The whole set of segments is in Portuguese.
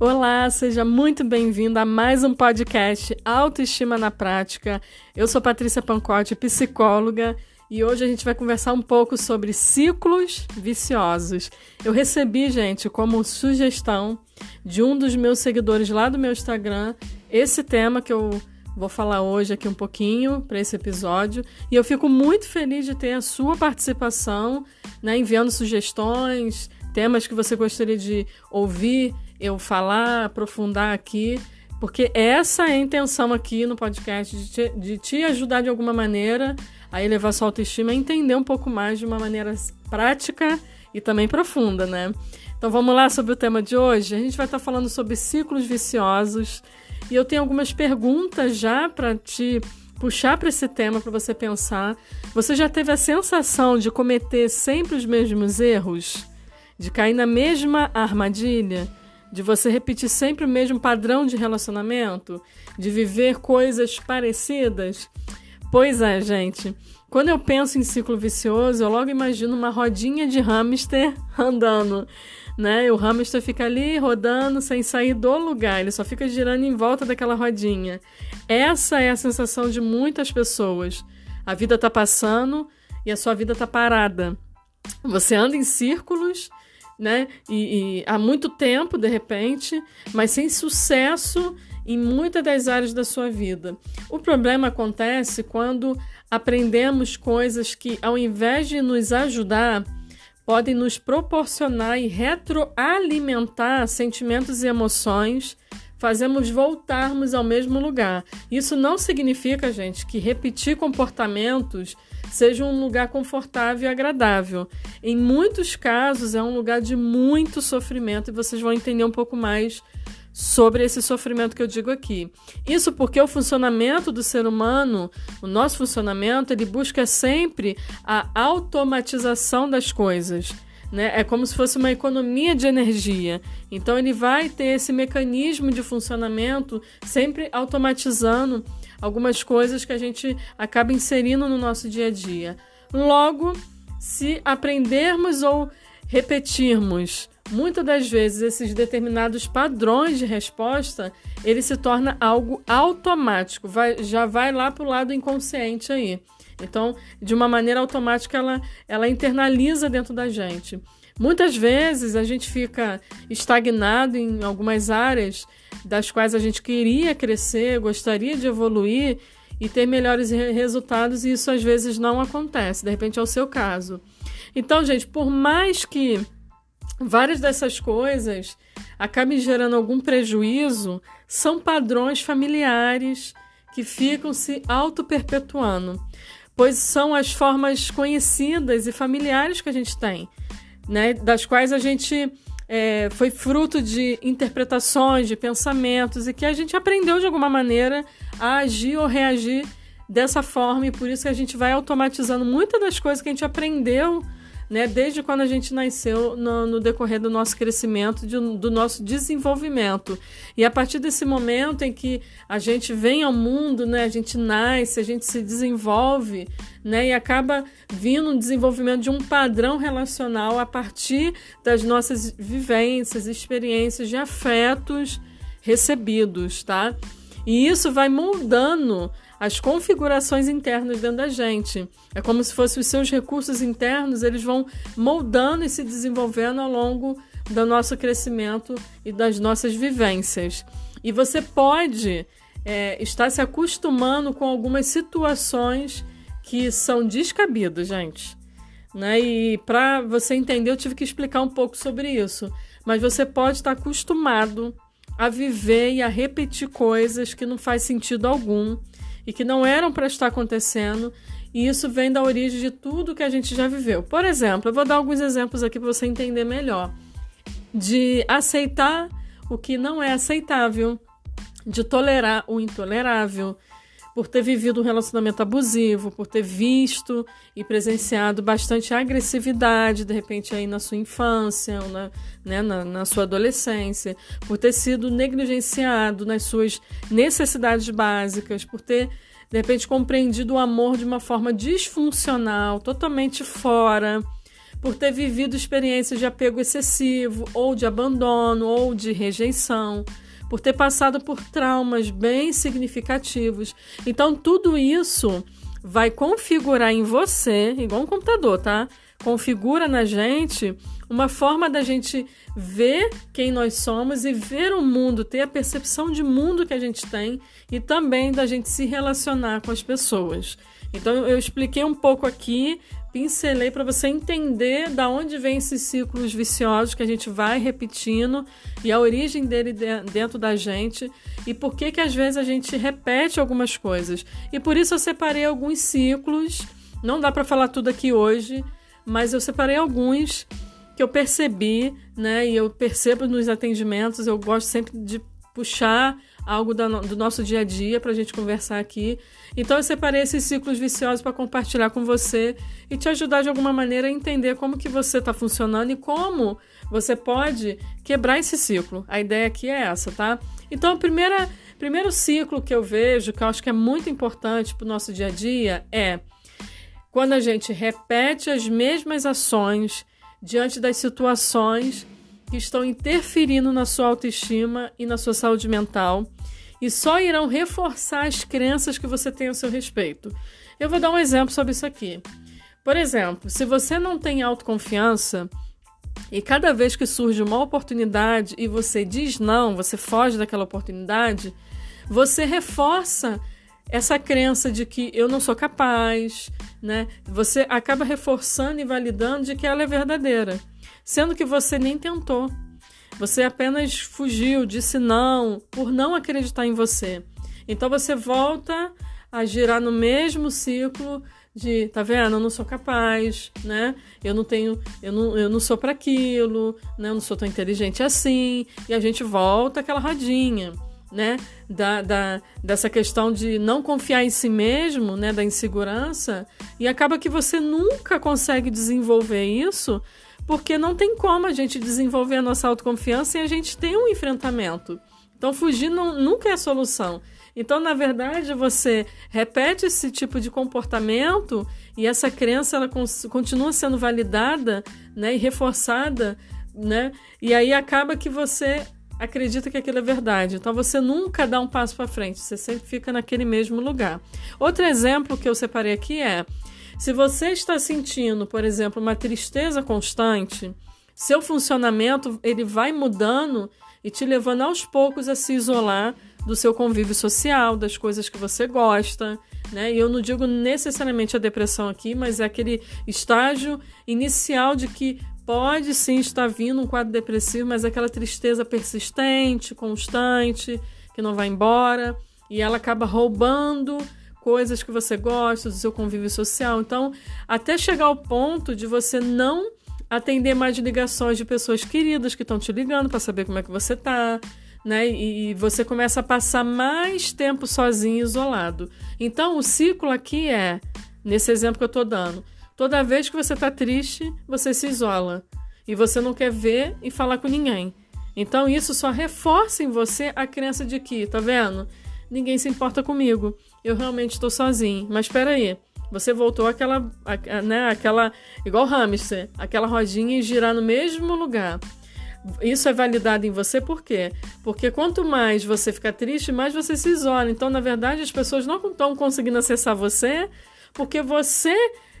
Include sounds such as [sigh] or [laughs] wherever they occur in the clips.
Olá, seja muito bem-vindo a mais um podcast Autoestima na Prática. Eu sou Patrícia Pancotti, psicóloga, e hoje a gente vai conversar um pouco sobre ciclos viciosos. Eu recebi, gente, como sugestão de um dos meus seguidores lá do meu Instagram esse tema que eu vou falar hoje aqui um pouquinho para esse episódio. E eu fico muito feliz de ter a sua participação, né, enviando sugestões, temas que você gostaria de ouvir eu falar, aprofundar aqui, porque essa é a intenção aqui no podcast, de te, de te ajudar de alguma maneira a elevar sua autoestima, a entender um pouco mais de uma maneira prática e também profunda, né? Então vamos lá sobre o tema de hoje. A gente vai estar falando sobre ciclos viciosos e eu tenho algumas perguntas já para te puxar para esse tema para você pensar. Você já teve a sensação de cometer sempre os mesmos erros? De cair na mesma armadilha? De você repetir sempre o mesmo padrão de relacionamento, de viver coisas parecidas. Pois é, gente. Quando eu penso em ciclo vicioso, eu logo imagino uma rodinha de hamster [laughs] andando, né? O hamster fica ali rodando sem sair do lugar, ele só fica girando em volta daquela rodinha. Essa é a sensação de muitas pessoas. A vida está passando e a sua vida está parada. Você anda em círculos né? E, e, há muito tempo, de repente, mas sem sucesso em muitas das áreas da sua vida. O problema acontece quando aprendemos coisas que, ao invés de nos ajudar, podem nos proporcionar e retroalimentar sentimentos e emoções fazemos voltarmos ao mesmo lugar. Isso não significa, gente, que repetir comportamentos seja um lugar confortável e agradável. Em muitos casos é um lugar de muito sofrimento e vocês vão entender um pouco mais sobre esse sofrimento que eu digo aqui. Isso porque o funcionamento do ser humano, o nosso funcionamento, ele busca sempre a automatização das coisas. Né? É como se fosse uma economia de energia. Então ele vai ter esse mecanismo de funcionamento sempre automatizando algumas coisas que a gente acaba inserindo no nosso dia a dia. Logo, se aprendermos ou repetirmos muitas das vezes esses determinados padrões de resposta, ele se torna algo automático, vai, já vai lá para o lado inconsciente aí. Então, de uma maneira automática, ela, ela internaliza dentro da gente. Muitas vezes a gente fica estagnado em algumas áreas das quais a gente queria crescer, gostaria de evoluir e ter melhores resultados, e isso às vezes não acontece. De repente é o seu caso. Então, gente, por mais que várias dessas coisas acabem gerando algum prejuízo, são padrões familiares que ficam se auto-perpetuando pois são as formas conhecidas e familiares que a gente tem, né? das quais a gente é, foi fruto de interpretações, de pensamentos e que a gente aprendeu de alguma maneira a agir ou reagir dessa forma e por isso que a gente vai automatizando muitas das coisas que a gente aprendeu né, desde quando a gente nasceu no, no decorrer do nosso crescimento, de, do nosso desenvolvimento. E a partir desse momento em que a gente vem ao mundo, né, a gente nasce, a gente se desenvolve, né, e acaba vindo um desenvolvimento de um padrão relacional a partir das nossas vivências, experiências de afetos recebidos, tá? E isso vai moldando as configurações internas dentro da gente. É como se fossem os seus recursos internos, eles vão moldando e se desenvolvendo ao longo do nosso crescimento e das nossas vivências. E você pode é, estar se acostumando com algumas situações que são descabidas, gente. Né? E para você entender, eu tive que explicar um pouco sobre isso. Mas você pode estar acostumado a viver e a repetir coisas que não faz sentido algum e que não eram para estar acontecendo, e isso vem da origem de tudo que a gente já viveu. Por exemplo, eu vou dar alguns exemplos aqui para você entender melhor. De aceitar o que não é aceitável, de tolerar o intolerável, por ter vivido um relacionamento abusivo, por ter visto e presenciado bastante agressividade, de repente, aí na sua infância, ou na, né, na, na sua adolescência, por ter sido negligenciado nas suas necessidades básicas, por ter de repente compreendido o amor de uma forma disfuncional, totalmente fora, por ter vivido experiências de apego excessivo, ou de abandono, ou de rejeição, por ter passado por traumas bem significativos. Então, tudo isso vai configurar em você, igual um computador, tá? Configura na gente uma forma da gente ver quem nós somos e ver o mundo, ter a percepção de mundo que a gente tem e também da gente se relacionar com as pessoas. Então eu expliquei um pouco aqui, pincelei para você entender da onde vem esses ciclos viciosos que a gente vai repetindo e a origem dele dentro da gente e por que que às vezes a gente repete algumas coisas. E por isso eu separei alguns ciclos. Não dá para falar tudo aqui hoje, mas eu separei alguns que eu percebi, né? E eu percebo nos atendimentos, eu gosto sempre de puxar algo do nosso dia a dia para a gente conversar aqui. Então eu separei esses ciclos viciosos para compartilhar com você e te ajudar de alguma maneira a entender como que você está funcionando e como você pode quebrar esse ciclo. A ideia aqui é essa, tá? Então o primeiro ciclo que eu vejo, que eu acho que é muito importante para o nosso dia a dia, é quando a gente repete as mesmas ações diante das situações que estão interferindo na sua autoestima e na sua saúde mental e só irão reforçar as crenças que você tem a seu respeito. Eu vou dar um exemplo sobre isso aqui. Por exemplo, se você não tem autoconfiança e cada vez que surge uma oportunidade e você diz não, você foge daquela oportunidade, você reforça essa crença de que eu não sou capaz, né? Você acaba reforçando e validando de que ela é verdadeira, sendo que você nem tentou. Você apenas fugiu, disse não, por não acreditar em você. Então você volta a girar no mesmo ciclo de, tá vendo? Eu não sou capaz, né? Eu não tenho, eu não, eu não sou para aquilo, né? Eu não sou tão inteligente assim. E a gente volta aquela rodinha, né? Da, da, dessa questão de não confiar em si mesmo, né? Da insegurança. E acaba que você nunca consegue desenvolver isso porque não tem como a gente desenvolver a nossa autoconfiança e a gente tem um enfrentamento. Então, fugir não, nunca é solução. Então, na verdade, você repete esse tipo de comportamento e essa crença ela continua sendo validada né, e reforçada, né? E aí acaba que você acredita que aquilo é verdade. Então você nunca dá um passo para frente, você sempre fica naquele mesmo lugar. Outro exemplo que eu separei aqui é se você está sentindo, por exemplo, uma tristeza constante, seu funcionamento ele vai mudando e te levando aos poucos a se isolar do seu convívio social, das coisas que você gosta, né? E eu não digo necessariamente a depressão aqui, mas é aquele estágio inicial de que pode sim estar vindo um quadro depressivo, mas é aquela tristeza persistente, constante, que não vai embora, e ela acaba roubando coisas que você gosta, do seu convívio social. Então, até chegar ao ponto de você não atender mais ligações de pessoas queridas que estão te ligando para saber como é que você tá, né? E você começa a passar mais tempo sozinho, isolado. Então, o ciclo aqui é, nesse exemplo que eu estou dando, toda vez que você está triste, você se isola e você não quer ver e falar com ninguém. Então, isso só reforça em você a crença de que, tá vendo? Ninguém se importa comigo eu realmente estou sozinho. Mas espera aí, você voltou àquela, né, aquela, igual hamster, aquela rodinha e girar no mesmo lugar. Isso é validado em você por quê? Porque quanto mais você fica triste, mais você se isola. Então, na verdade, as pessoas não estão conseguindo acessar você porque você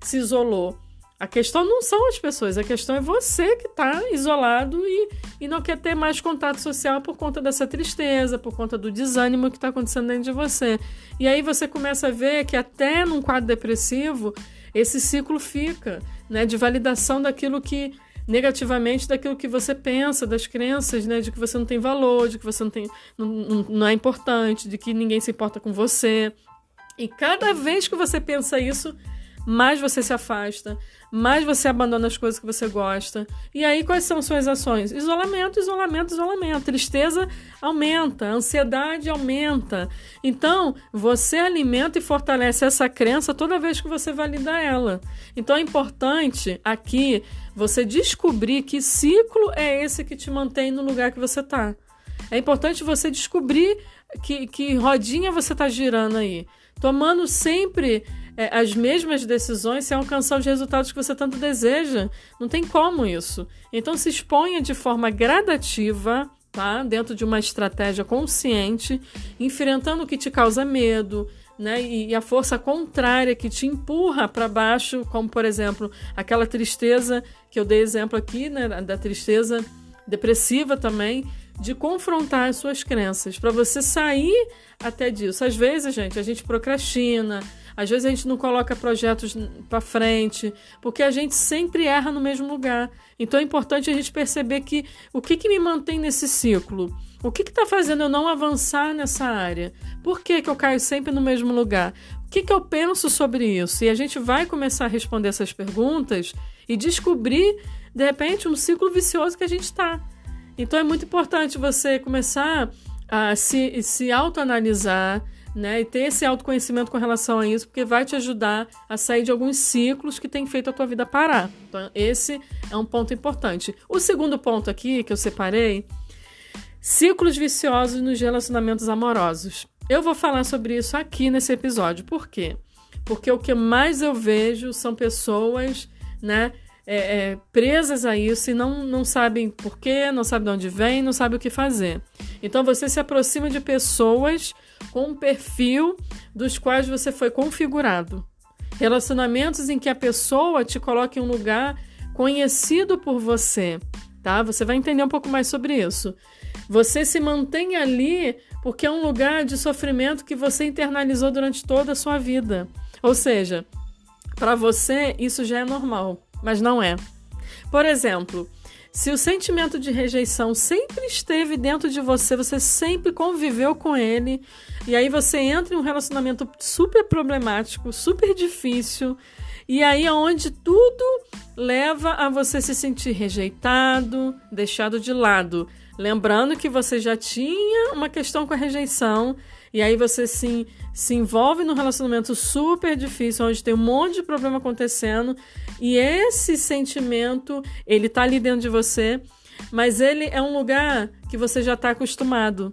se isolou. A questão não são as pessoas, a questão é você que está isolado e, e não quer ter mais contato social por conta dessa tristeza, por conta do desânimo que está acontecendo dentro de você. E aí você começa a ver que até num quadro depressivo, esse ciclo fica, né, de validação daquilo que negativamente daquilo que você pensa, das crenças, né, de que você não tem valor, de que você não tem não, não é importante, de que ninguém se importa com você. E cada vez que você pensa isso, mais você se afasta, mais você abandona as coisas que você gosta. E aí, quais são suas ações? Isolamento, isolamento, isolamento. Tristeza aumenta, ansiedade aumenta. Então, você alimenta e fortalece essa crença toda vez que você valida ela. Então, é importante aqui você descobrir que ciclo é esse que te mantém no lugar que você está. É importante você descobrir que, que rodinha você está girando aí tomando sempre é, as mesmas decisões sem alcançar os resultados que você tanto deseja. Não tem como isso. Então se exponha de forma gradativa, tá? Dentro de uma estratégia consciente, enfrentando o que te causa medo, né? E, e a força contrária que te empurra para baixo, como por exemplo, aquela tristeza que eu dei exemplo aqui, né, da tristeza depressiva também, de confrontar as suas crenças, para você sair até disso. Às vezes, gente, a gente procrastina, às vezes a gente não coloca projetos para frente, porque a gente sempre erra no mesmo lugar. Então é importante a gente perceber que o que, que me mantém nesse ciclo? O que está fazendo eu não avançar nessa área? Por que, que eu caio sempre no mesmo lugar? O que, que eu penso sobre isso? E a gente vai começar a responder essas perguntas e descobrir, de repente, um ciclo vicioso que a gente está. Então é muito importante você começar a se, se autoanalisar, né? E ter esse autoconhecimento com relação a isso, porque vai te ajudar a sair de alguns ciclos que tem feito a tua vida parar. Então, esse é um ponto importante. O segundo ponto aqui que eu separei, ciclos viciosos nos relacionamentos amorosos. Eu vou falar sobre isso aqui nesse episódio. Por quê? Porque o que mais eu vejo são pessoas, né, é, é, presas a isso e não, não sabem por quê, não sabem de onde vem, não sabem o que fazer. Então você se aproxima de pessoas com um perfil dos quais você foi configurado. Relacionamentos em que a pessoa te coloca em um lugar conhecido por você, tá? Você vai entender um pouco mais sobre isso. Você se mantém ali porque é um lugar de sofrimento que você internalizou durante toda a sua vida. Ou seja, para você isso já é normal mas não é. Por exemplo, se o sentimento de rejeição sempre esteve dentro de você, você sempre conviveu com ele, e aí você entra em um relacionamento super problemático, super difícil, e aí é onde tudo leva a você se sentir rejeitado, deixado de lado. Lembrando que você já tinha uma questão com a rejeição e aí você se, se envolve num relacionamento super difícil, onde tem um monte de problema acontecendo, e esse sentimento, ele tá ali dentro de você, mas ele é um lugar que você já está acostumado.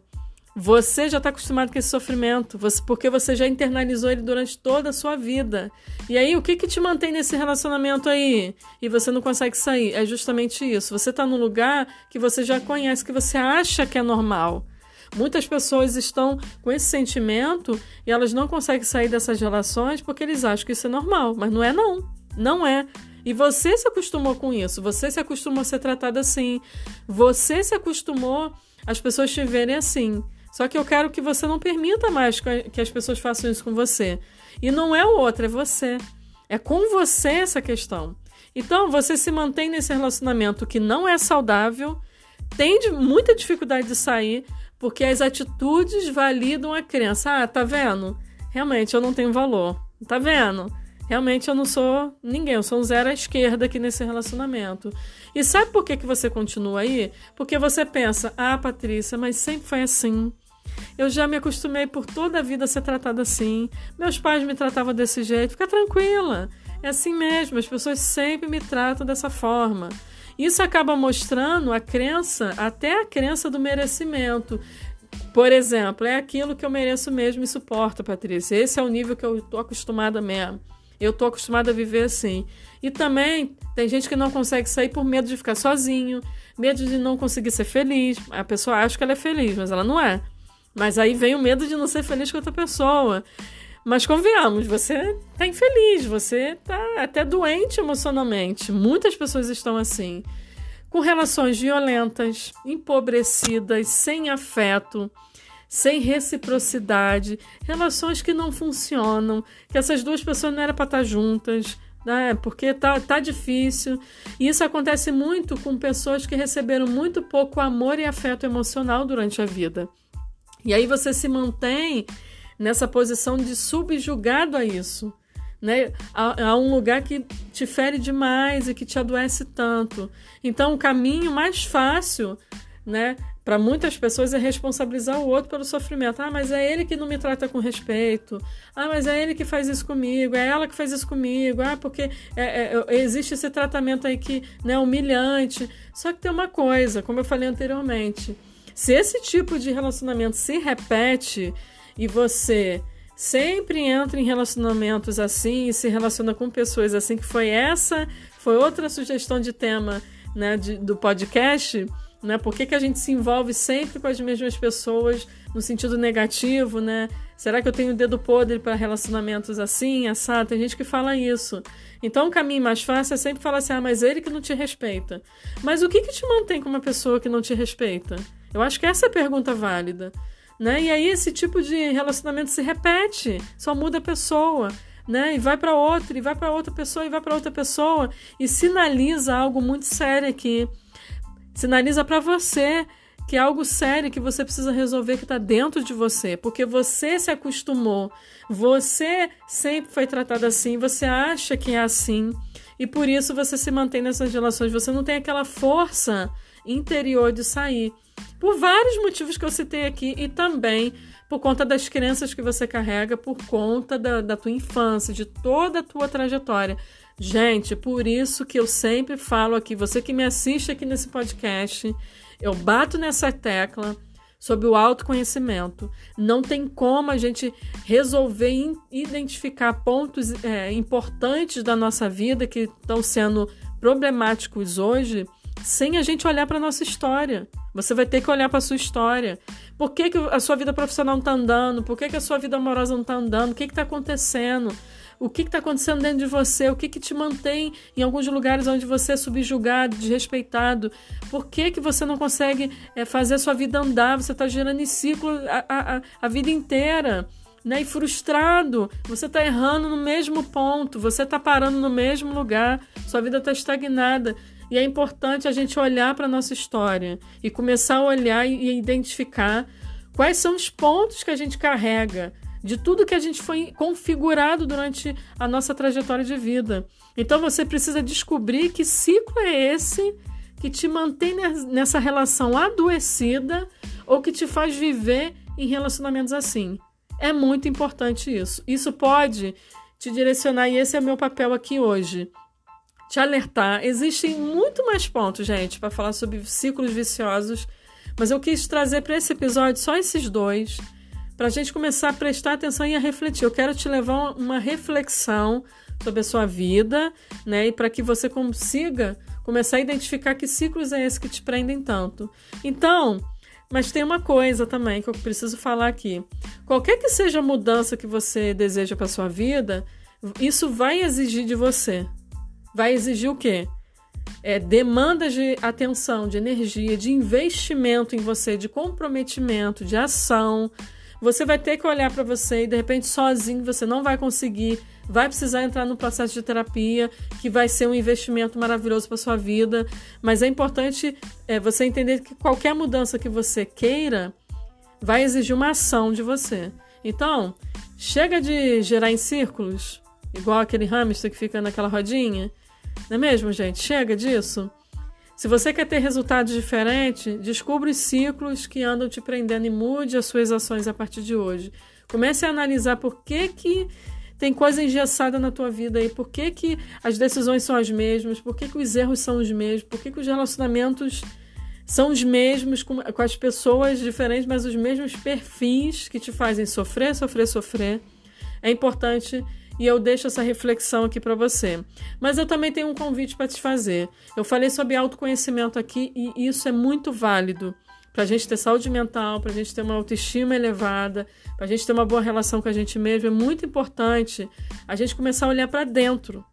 Você já está acostumado com esse sofrimento, você, porque você já internalizou ele durante toda a sua vida. E aí, o que, que te mantém nesse relacionamento aí? E você não consegue sair? É justamente isso. Você está num lugar que você já conhece, que você acha que é normal. Muitas pessoas estão com esse sentimento e elas não conseguem sair dessas relações porque eles acham que isso é normal, mas não é não. Não é. E você se acostumou com isso, você se acostumou a ser tratada assim, você se acostumou as pessoas te verem assim. Só que eu quero que você não permita mais que as pessoas façam isso com você. E não é o outro, é você. É com você essa questão. Então, você se mantém nesse relacionamento que não é saudável, tem muita dificuldade de sair, porque as atitudes validam a crença. Ah, tá vendo? Realmente eu não tenho valor. Tá vendo? Realmente eu não sou ninguém, eu sou um zero à esquerda aqui nesse relacionamento. E sabe por que, que você continua aí? Porque você pensa, ah, Patrícia, mas sempre foi assim. Eu já me acostumei por toda a vida a ser tratada assim. Meus pais me tratavam desse jeito. Fica tranquila. É assim mesmo, as pessoas sempre me tratam dessa forma. Isso acaba mostrando a crença, até a crença do merecimento. Por exemplo, é aquilo que eu mereço mesmo e suporto, Patrícia. Esse é o nível que eu estou acostumada mesmo. Eu estou acostumada a viver assim. E também tem gente que não consegue sair por medo de ficar sozinho, medo de não conseguir ser feliz. A pessoa acha que ela é feliz, mas ela não é. Mas aí vem o medo de não ser feliz com outra pessoa. Mas convenhamos, você tá infeliz, você tá até doente emocionalmente. Muitas pessoas estão assim, com relações violentas, empobrecidas, sem afeto, sem reciprocidade, relações que não funcionam, que essas duas pessoas não eram para estar tá juntas, né? Porque tá, tá difícil. E isso acontece muito com pessoas que receberam muito pouco amor e afeto emocional durante a vida. E aí você se mantém nessa posição de subjugado a isso. Né? A, a, um lugar que te fere demais e que te adoece tanto. Então, o caminho mais fácil, né, para muitas pessoas é responsabilizar o outro pelo sofrimento. Ah, mas é ele que não me trata com respeito. Ah, mas é ele que faz isso comigo. É ela que faz isso comigo. Ah, porque é, é, existe esse tratamento aí que né, é humilhante. Só que tem uma coisa, como eu falei anteriormente. Se esse tipo de relacionamento se repete e você sempre entra em relacionamentos assim e se relaciona com pessoas assim, que foi essa, foi outra sugestão de tema né, de, do podcast, né? Por que, que a gente se envolve sempre com as mesmas pessoas no sentido negativo, né? Será que eu tenho o dedo podre para relacionamentos assim, assado? Tem gente que fala isso. Então o caminho mais fácil é sempre falar assim: ah, mas ele que não te respeita. Mas o que, que te mantém com uma pessoa que não te respeita? Eu acho que essa é a pergunta válida. Né? E aí esse tipo de relacionamento se repete, só muda a pessoa. Né? E vai para outra, e vai para outra pessoa, e vai para outra pessoa, e sinaliza algo muito sério aqui. Sinaliza para você que é algo sério que você precisa resolver que está dentro de você, porque você se acostumou, você sempre foi tratado assim, você acha que é assim e por isso você se mantém nessas relações, você não tem aquela força interior de sair. Por vários motivos que eu citei aqui e também por conta das crenças que você carrega, por conta da, da tua infância, de toda a tua trajetória. Gente, por isso que eu sempre falo aqui, você que me assiste aqui nesse podcast, eu bato nessa tecla sobre o autoconhecimento. Não tem como a gente resolver identificar pontos é, importantes da nossa vida que estão sendo problemáticos hoje sem a gente olhar para nossa história. Você vai ter que olhar para sua história. Por que, que a sua vida profissional não está andando? Por que, que a sua vida amorosa não está andando? O que está acontecendo? o que está acontecendo dentro de você, o que, que te mantém em alguns lugares onde você é subjugado, desrespeitado, por que, que você não consegue é, fazer a sua vida andar, você está girando em ciclo a, a, a vida inteira. Né, e frustrado, você está errando no mesmo ponto, você está parando no mesmo lugar, sua vida está estagnada. E é importante a gente olhar para a nossa história e começar a olhar e identificar quais são os pontos que a gente carrega de tudo que a gente foi configurado durante a nossa trajetória de vida. Então você precisa descobrir que ciclo é esse que te mantém nessa relação adoecida ou que te faz viver em relacionamentos assim. É muito importante isso. Isso pode te direcionar, e esse é meu papel aqui hoje. Te alertar. Existem muito mais pontos, gente, para falar sobre ciclos viciosos, mas eu quis trazer para esse episódio só esses dois para a gente começar a prestar atenção e a refletir. Eu quero te levar uma reflexão sobre a sua vida, né? E para que você consiga começar a identificar que ciclos é esse que te prendem tanto. Então, mas tem uma coisa também que eu preciso falar aqui. Qualquer que seja a mudança que você deseja para sua vida, isso vai exigir de você. Vai exigir o quê? É, demandas de atenção, de energia, de investimento em você, de comprometimento, de ação, você vai ter que olhar para você e de repente sozinho você não vai conseguir, vai precisar entrar no processo de terapia, que vai ser um investimento maravilhoso para sua vida, mas é importante é, você entender que qualquer mudança que você queira vai exigir uma ação de você. Então, chega de gerar em círculos, igual aquele hamster que fica naquela rodinha. Não é mesmo, gente? Chega disso. Se você quer ter resultados diferentes, descubra os ciclos que andam te prendendo e mude as suas ações a partir de hoje. Comece a analisar por que, que tem coisa engessada na tua vida aí, por que, que as decisões são as mesmas, por que, que os erros são os mesmos, por que, que os relacionamentos são os mesmos com, com as pessoas diferentes, mas os mesmos perfis que te fazem sofrer, sofrer, sofrer. É importante e eu deixo essa reflexão aqui para você. Mas eu também tenho um convite para te fazer. Eu falei sobre autoconhecimento aqui e isso é muito válido para a gente ter saúde mental, para a gente ter uma autoestima elevada, para a gente ter uma boa relação com a gente mesmo. É muito importante a gente começar a olhar para dentro,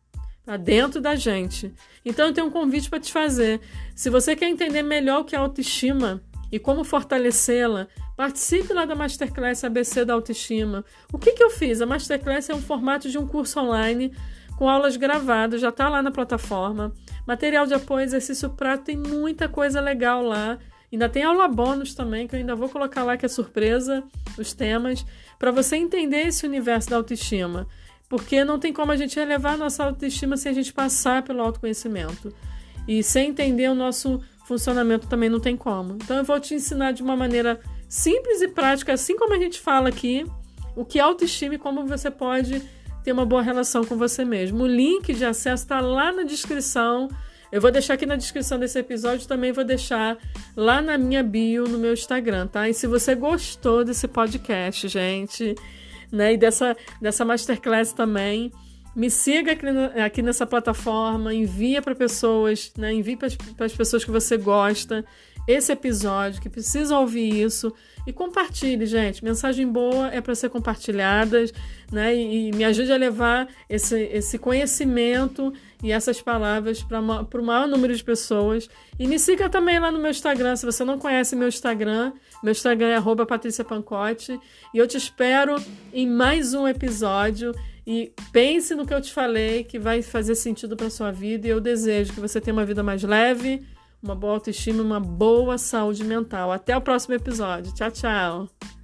para dentro da gente. Então eu tenho um convite para te fazer. Se você quer entender melhor o que é autoestima e como fortalecê-la, Participe lá da Masterclass ABC da Autoestima. O que, que eu fiz? A Masterclass é um formato de um curso online com aulas gravadas, já está lá na plataforma. Material de apoio, exercício prático, tem muita coisa legal lá. Ainda tem aula bônus também, que eu ainda vou colocar lá, que é surpresa, os temas, para você entender esse universo da autoestima. Porque não tem como a gente elevar a nossa autoestima sem a gente passar pelo autoconhecimento. E sem entender o nosso funcionamento também não tem como. Então eu vou te ensinar de uma maneira simples e prática, assim como a gente fala aqui, o que é autoestima e como você pode ter uma boa relação com você mesmo. O link de acesso está lá na descrição. Eu vou deixar aqui na descrição desse episódio, também vou deixar lá na minha bio no meu Instagram, tá? E se você gostou desse podcast, gente, né? E dessa, dessa masterclass também. Me siga aqui, aqui nessa plataforma, envia para pessoas, né? Envie para as pessoas que você gosta esse episódio, que precisam ouvir isso. E compartilhe, gente. Mensagem boa é para ser compartilhadas, né? E, e, me ajude a levar esse, esse conhecimento e essas palavras para o maior número de pessoas. E me siga também lá no meu Instagram. Se você não conhece meu Instagram, meu Instagram é patriciapancote. E eu te espero em mais um episódio. E pense no que eu te falei, que vai fazer sentido para sua vida. E eu desejo que você tenha uma vida mais leve, uma boa autoestima, uma boa saúde mental. Até o próximo episódio. Tchau, tchau.